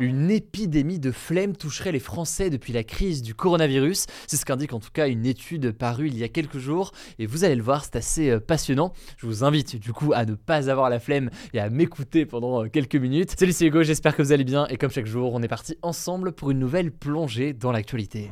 Une épidémie de flemme toucherait les Français depuis la crise du coronavirus. C'est ce qu'indique en tout cas une étude parue il y a quelques jours. Et vous allez le voir, c'est assez euh, passionnant. Je vous invite du coup à ne pas avoir la flemme et à m'écouter pendant euh, quelques minutes. Salut, c'est Hugo, j'espère que vous allez bien. Et comme chaque jour, on est parti ensemble pour une nouvelle plongée dans l'actualité.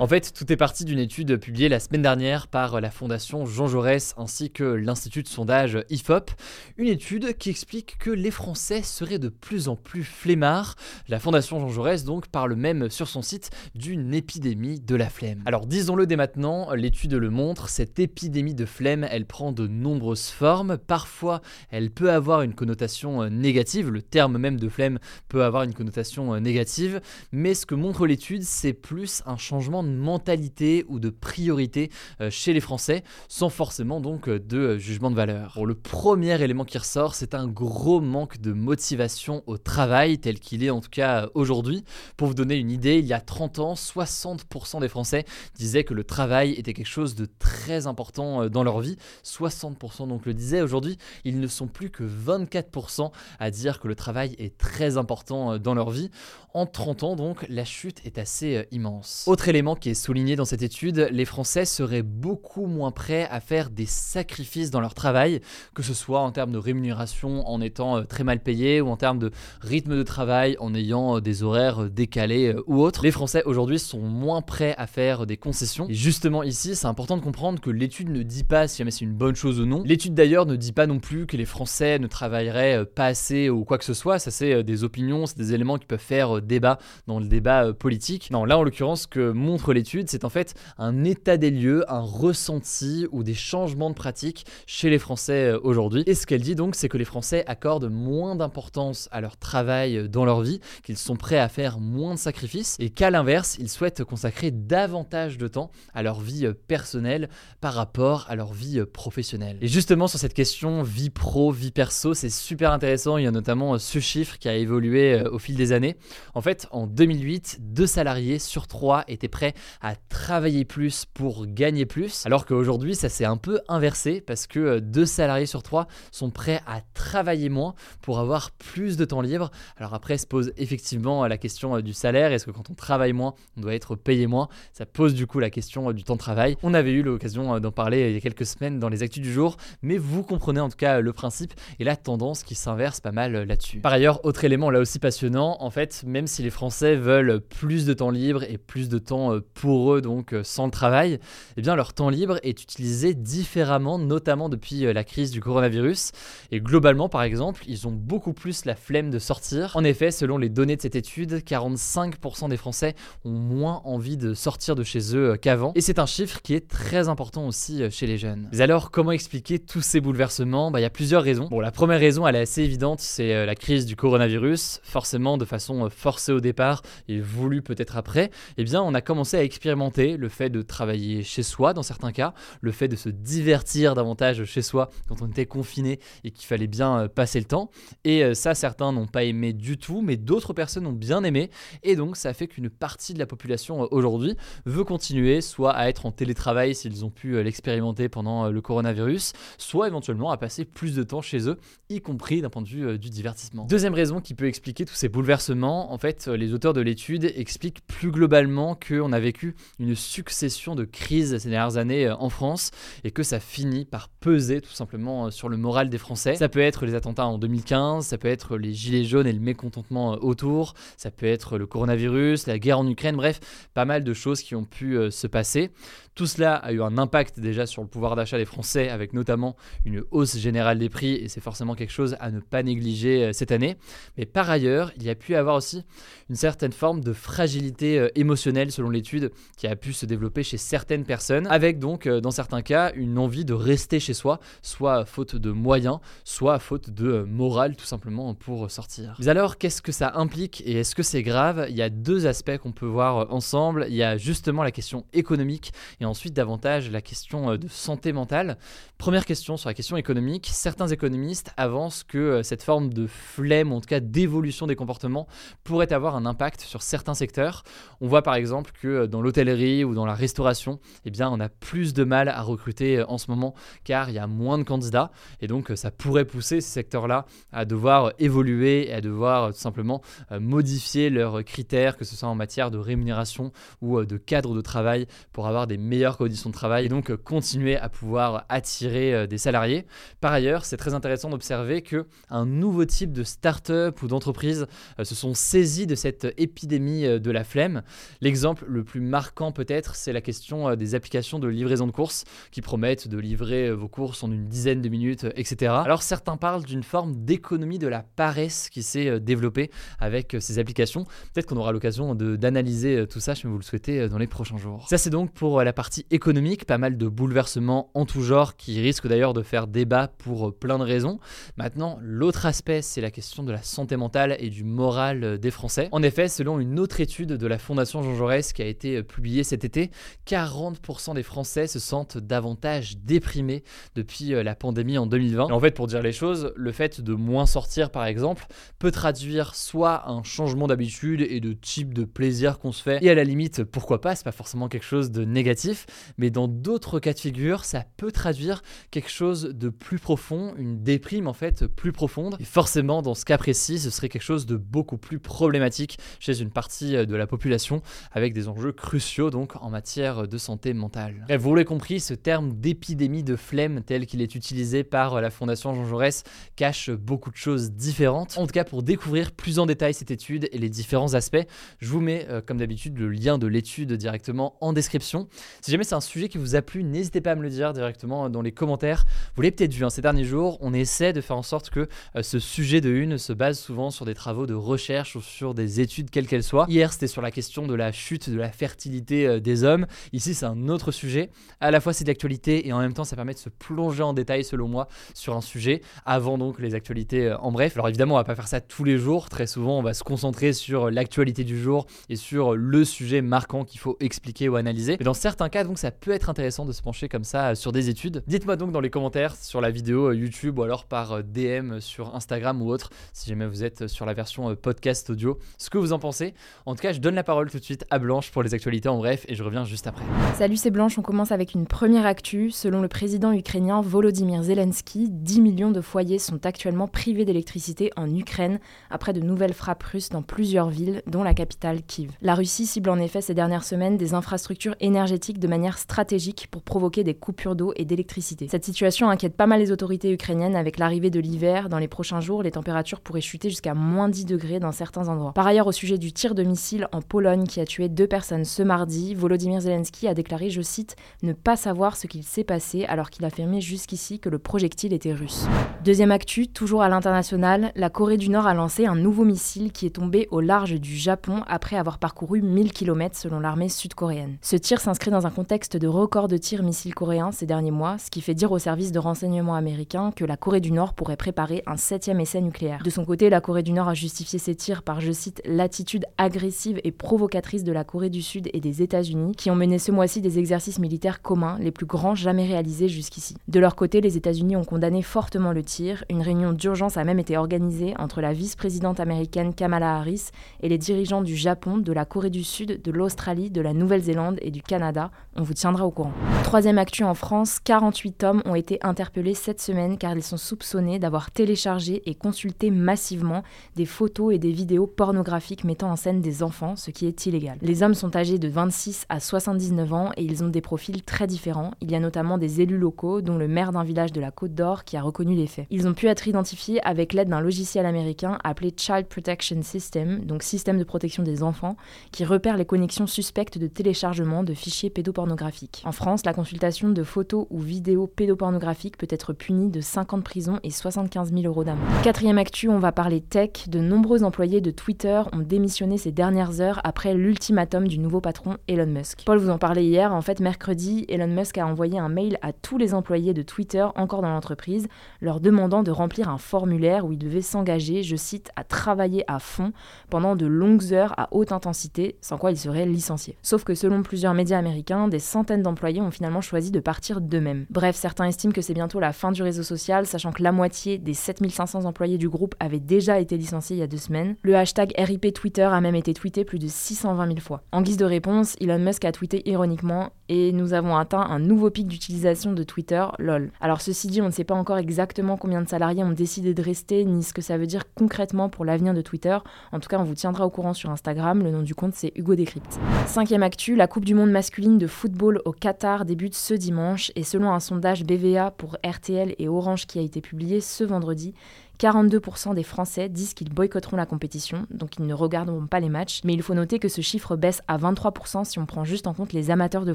En fait, tout est parti d'une étude publiée la semaine dernière par la Fondation Jean Jaurès ainsi que l'Institut de sondage IFOP. Une étude qui explique que les Français seraient de plus en plus flemmards. La Fondation Jean Jaurès donc parle même sur son site d'une épidémie de la flemme. Alors disons-le dès maintenant, l'étude le montre, cette épidémie de flemme, elle prend de nombreuses formes. Parfois, elle peut avoir une connotation euh, négative, le terme même de flemme peut avoir une connotation euh, négative, mais ce que montre l'étude, c'est plus un changement de mentalité ou de priorité euh, chez les Français, sans forcément donc de jugement de valeur. Le premier élément qui ressort, c'est un gros manque de motivation au travail, tel qu'il est en tout cas aujourd'hui. Pour vous donner une idée, il y a 30 ans, 60% des Français disaient que le travail était quelque chose de très important euh, dans leur vie. 60% donc le disaient. Aujourd'hui, ils ne sont plus que 24% à dire que le travail est très important euh, dans leur vie. En 30 ans, donc, la chute est assez euh, immense. Autre élément qui est souligné dans cette étude, les Français seraient beaucoup moins prêts à faire des sacrifices dans leur travail, que ce soit en termes de rémunération en étant très mal payé ou en termes de rythme de travail en ayant euh, des horaires euh, décalés euh, ou autres. Les Français aujourd'hui sont moins prêts à faire des concessions. Et justement ici, c'est important de comprendre que l'étude ne dit pas si jamais c'est une bonne chose ou non. L'étude d'ailleurs ne dit pas non plus que les Français ne travailleraient pas assez ou quoi que ce soit. Ça c'est des opinions, c'est des éléments qui peuvent faire débat dans le débat politique. Non, là en l'occurrence, ce que l'étude, c'est en fait un état des lieux, un ressenti ou des changements de pratique chez les Français aujourd'hui. Et ce qu'elle dit donc, c'est que les Français accordent moins d'importance à leur travail dans leur vie, qu'ils sont prêts à faire moins de sacrifices et qu'à l'inverse, ils souhaitent consacrer davantage de temps à leur vie euh, personnelle par rapport à leur vie euh, professionnelle. Et justement sur cette question vie pro, vie perso, c'est super intéressant, il y a notamment euh, ce chiffre qui a évolué au fil des années. En fait, en 2008, deux salariés sur trois étaient prêts à travailler plus pour gagner plus, alors qu'aujourd'hui, ça s'est un peu inversé parce que deux salariés sur trois sont prêts à travailler moins pour avoir plus de temps libre. Alors après se pose effectivement effectivement la question euh, du salaire. Est-ce que quand on travaille moins, on doit être payé moins? Ça pose du coup la question euh, du temps de travail. On avait eu l'occasion euh, d'en parler il y a quelques semaines dans les actus du jour, mais vous comprenez en tout cas le principe et la tendance qui s'inverse pas mal là-dessus. Par ailleurs, autre élément là aussi passionnant, en fait, même si les Français veulent plus de temps libre et plus de temps pour eux, donc sans le travail, eh bien leur temps libre est utilisé différemment, notamment depuis la crise du coronavirus. Et globalement, par exemple, ils ont beaucoup plus la flemme de sortir. En effet, selon les données de cette étude, 45% des Français ont moins envie de sortir de chez eux euh, qu'avant. Et c'est un chiffre qui est très important aussi euh, chez les jeunes. Mais alors, comment expliquer tous ces bouleversements? Bah, Il y a plusieurs raisons. Bon, la première raison, elle est assez évidente, c'est euh, la crise du coronavirus. Forcément, de façon forcée au départ et voulue peut-être après, eh bien, on a commencé à expérimenter le fait de travailler chez soi dans certains cas, le fait de se divertir davantage chez soi quand on était confiné et qu'il fallait bien passer le temps. Et ça, certains n'ont pas aimé du tout, mais d'autres personnes ont bien aimé. Et donc, ça fait qu'une partie de la population euh, aujourd'hui veut continuer soit à être en télétravail s'ils ont pu euh, l'expérimenter pendant euh, le coronavirus, soit éventuellement à passer plus de temps chez eux, y compris d'un point de vue du divertissement. Deuxième raison qui peut expliquer tous ces bouleversements, en fait, les auteurs de l'étude expliquent plus globalement qu'on a vécu une succession de crises ces dernières années euh, en France et que ça finit par peser tout simplement euh, sur le moral des Français. Ça peut être les attentats en 2015, ça peut être les gilets jaunes et le mécontentement autour, ça peut être le coronavirus, la guerre en Ukraine, bref, pas mal de choses qui ont pu se passer. Tout cela a eu un impact déjà sur le pouvoir d'achat des Français avec notamment une hausse générale des prix et c'est forcément quelque chose à ne pas négliger cette année. Mais par ailleurs, il y a pu avoir aussi une certaine forme de fragilité euh, émotionnelle selon l'étude qui a pu se développer chez certaines personnes, avec donc euh, dans certains cas une envie de rester chez soi, soit faute de moyens, soit faute de euh, morale tout simplement pour sortir. Mais alors qu'est-ce que ça implique et est-ce que c'est grave? Il y a deux aspects qu'on peut voir ensemble. Il y a justement la question économique et ensuite davantage la question de santé mentale. Première question sur la question économique, certains économistes avancent que cette forme de flemme, en tout cas d'évolution des comportements, pourrait avoir un impact sur certains secteurs. On voit par exemple que dans l'hôtellerie ou dans la restauration, eh bien, on a plus de mal à recruter euh, en ce moment car il y a moins de candidats et donc euh, ça pourrait pousser ces secteurs-là à devoir évoluer et à devoir euh, tout simplement modifier leurs critères, que ce soit en matière de rémunération ou de cadre de travail pour avoir des meilleures conditions de travail et donc continuer à pouvoir attirer des salariés. Par ailleurs, c'est très intéressant d'observer que un nouveau type de start-up ou d'entreprise se sont saisis de cette épidémie euh, de la flemme. L'exemple le plus marquant peut-être, c'est la question euh, des applications de livraison de courses qui promettent de livrer euh, vos courses en une dizaine de minutes, etc. Alors certains parlent d'une forme d'économie de la paresse qui s'est développée avec ces applications. Peut-être qu'on aura l'occasion d'analyser tout ça, si vous le souhaitez, dans les prochains jours. Ça c'est donc pour la partie économique, pas mal de bouleversements en tout genre qui risquent d'ailleurs de faire débat pour plein de raisons. Maintenant, l'autre aspect, c'est la question de la santé mentale et du moral des Français. En effet, selon une autre étude de la Fondation Jean Jaurès qui a été euh, publiée cet été, 40% des Français se sentent davantage déprimés depuis euh, la pandémie en 2020. Et en fait, pour dire les choses, le fait de moins sortir, par exemple, peut traduire soit un changement d'habitude et de type de plaisir qu'on se fait, et à la limite, pourquoi pas, c'est pas forcément quelque chose de négatif, mais dans d'autres cas de figure, ça peut traduire quelque chose de plus profond, une déprime en fait plus profonde. Et forcément, dans ce cas précis, ce serait quelque chose de beaucoup plus problématique chez une partie euh, de la population avec des enjeux cruciaux donc en matière de santé mentale. vous l'avez compris, ce terme d'épidémie de flemme tel qu'il est utilisé par euh, la Fondation Jean Jaurès cache beaucoup de choses différentes. En tout cas, pour découvrir plus en détail cette étude et les différents aspects, je vous mets euh, comme d'habitude le lien de l'étude directement en description. Si jamais c'est un sujet qui vous a plu, n'hésitez pas à me le dire directement dans les commentaires. Vous l'avez peut-être vu hein, ces derniers jours, on essaie de faire en sorte que ce sujet de une se base souvent sur des travaux de recherche ou sur des études quelles qu'elles soient. Hier, c'était sur la question de la chute de la fertilité euh, des hommes. Ici, c'est un autre sujet. À la fois, c'est d'actualité et en même temps, ça permet de se plonger en détail, selon moi, sur un sujet avant donc les actualités euh, en bref. Alors évidemment, on va pas faire ça tous les jours. Très souvent, on va se concentrer sur l'actualité du jour et sur le sujet marquant qu'il faut expliquer ou analyser. Mais dans certains cas, donc, ça peut être intéressant de se pencher comme ça euh, sur des études. Dites-moi donc dans les commentaires sur la vidéo YouTube ou alors par DM sur Instagram ou autre, si jamais vous êtes sur la version podcast audio, ce que vous en pensez. En tout cas, je donne la parole tout de suite à Blanche pour les actualités en bref et je reviens juste après. Salut, c'est Blanche. On commence avec une première actu. Selon le président ukrainien Volodymyr Zelensky, 10 millions de foyers sont actuellement privés d'électricité en Ukraine après de nouvelles frappes russes dans plusieurs villes, dont la capitale Kiev. La Russie cible en effet ces dernières semaines des infrastructures énergétiques de manière stratégique pour provoquer des coupures d'eau et d'électricité. Cette situation inquiète pas mal les autorités ukrainiennes avec l'arrivée de l'hiver. Dans les prochains jours, les températures pourraient chuter jusqu'à moins 10 degrés dans certains endroits. Par ailleurs, au sujet du tir de missiles en Pologne qui a tué deux personnes ce mardi, Volodymyr Zelensky a déclaré, je cite, ne pas savoir ce qu'il s'est passé alors qu'il affirmait jusqu'ici que le projectile était russe. Deuxième actu, toujours à l'international, la Corée du Nord a lancé un nouveau missile qui est tombé au large du Japon après avoir parcouru 1000 km selon l'armée sud-coréenne. Ce tir s'inscrit dans un contexte de record de tirs missiles coréens ces derniers mois, ce qui fait dire au service de renseignement américain que la Corée du Nord pourrait préparer un septième essai nucléaire. De son côté, la Corée du Nord a justifié ces tirs par, je cite, l'attitude agressive et provocatrice de la Corée du Sud et des États-Unis, qui ont mené ce mois-ci des exercices militaires communs, les plus grands jamais réalisés jusqu'ici. De leur côté, les États-Unis ont condamné fortement le tir. Une réunion d'urgence a même été organisée entre la vice-présidente américaine Kamala Harris et les dirigeants du Japon, de la Corée du Sud, de l'Australie, de la Nouvelle-Zélande et du Canada. On vous tiendra au courant. Troisième actu en France, 48 hommes ont été interpellés cette semaine car ils sont soupçonnés d'avoir téléchargé et consulté massivement des photos et des vidéos pornographiques mettant en scène des enfants, ce qui est illégal. Les hommes sont âgés de 26 à 79 ans et ils ont des profils très différents. Il y a notamment des élus locaux, dont le maire d'un village de la Côte d'Or qui a reconnu les faits. Ils ont pu être identifiés avec l'aide d'un logiciel américain appelé Child Protection System, donc système de protection des enfants, qui repère les connexions suspectes de téléchargement de fichiers pédopornographiques. En France, la consultation de photos ou vidéos pédopornographiques peut être punie de 5 ans de prison et 75 000 euros d'amende. Quatrième actu, on va parler tech. De nombreux employés de Twitter ont démissionné ces dernières heures après l'ultimatum du nouveau patron Elon Musk. Paul vous en parlait hier, en fait mercredi, Elon Musk a envoyé un mail à tous les employés de Twitter encore dans l'entreprise, leur demandant de remplir un formulaire où ils devaient s'engager, je cite, à travailler à fond pendant de longues heures à haute intensité, sans quoi ils seraient licenciés. Sauf que selon plusieurs médias américains, des centaines d'employés ont finalement choisi de partir d'eux-mêmes. Bref, certains estiment que c'est bientôt la fin du réseau social, sachant que la moitié des 7500 employés du groupe avaient déjà été licenciés il y a deux semaines. Le hashtag RIP Twitter a même été tweeté plus de 620 000 fois. Guise de réponse, Elon Musk a tweeté ironiquement et nous avons atteint un nouveau pic d'utilisation de Twitter, lol. Alors ceci dit, on ne sait pas encore exactement combien de salariés ont décidé de rester, ni ce que ça veut dire concrètement pour l'avenir de Twitter. En tout cas, on vous tiendra au courant sur Instagram, le nom du compte c'est Hugo Décrypte. Cinquième actu, la Coupe du Monde masculine de football au Qatar débute ce dimanche, et selon un sondage BVA pour RTL et Orange qui a été publié ce vendredi, 42% des Français disent qu'ils boycotteront la compétition, donc ils ne regarderont pas les matchs, mais il faut noter que ce chiffre baisse à 23% si on prend juste en compte les amateurs de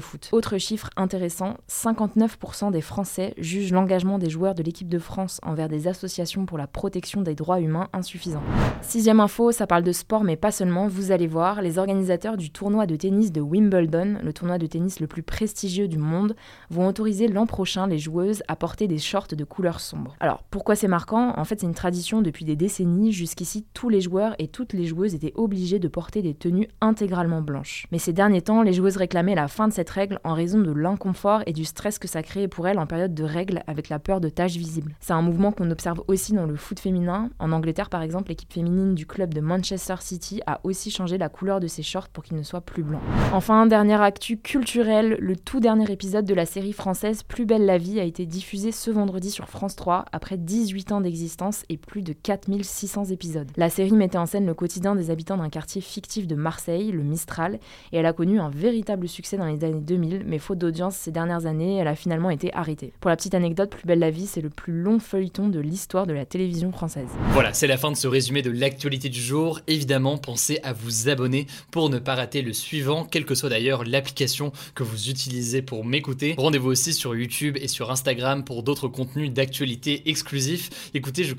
foot. Autre chiffre intéressant, 59% des Français jugent l'engagement des joueurs de l'équipe de France envers des associations pour la protection des droits humains insuffisant. Sixième info, ça parle de sport mais pas seulement, vous allez voir, les organisateurs du tournoi de tennis de Wimbledon, le tournoi de tennis le plus prestigieux du monde, vont autoriser l'an prochain les joueuses à porter des shorts de couleur sombre. Alors pourquoi c'est marquant? En fait c'est une tradition depuis des décennies. Jusqu'ici, tous les joueurs et toutes les joueuses étaient obligés de porter des tenues intégralement blanches. Mais ces derniers temps, les joueuses réclamaient la fin de cette règle en raison de l'inconfort et du stress que ça créait pour elles en période de règles avec la peur de taches visibles. C'est un mouvement qu'on observe aussi dans le foot féminin. En Angleterre, par exemple, l'équipe féminine du club de Manchester City a aussi changé la couleur de ses shorts pour qu'ils ne soient plus blancs. Enfin, dernière actu culturelle, le tout dernier épisode de la série française Plus belle la vie a été diffusé ce vendredi sur France 3 après 18 ans d'existence et plus de 4600 épisodes. La série mettait en scène le quotidien des habitants d'un quartier fictif de Marseille, le Mistral, et elle a connu un véritable succès dans les années 2000, mais faute d'audience ces dernières années, elle a finalement été arrêtée. Pour la petite anecdote, Plus belle la vie, c'est le plus long feuilleton de l'histoire de la télévision française. Voilà, c'est la fin de ce résumé de l'actualité du jour. Évidemment, pensez à vous abonner pour ne pas rater le suivant, quelle que soit d'ailleurs l'application que vous utilisez pour m'écouter. Rendez-vous aussi sur YouTube et sur Instagram pour d'autres contenus d'actualité exclusifs. Écoutez, je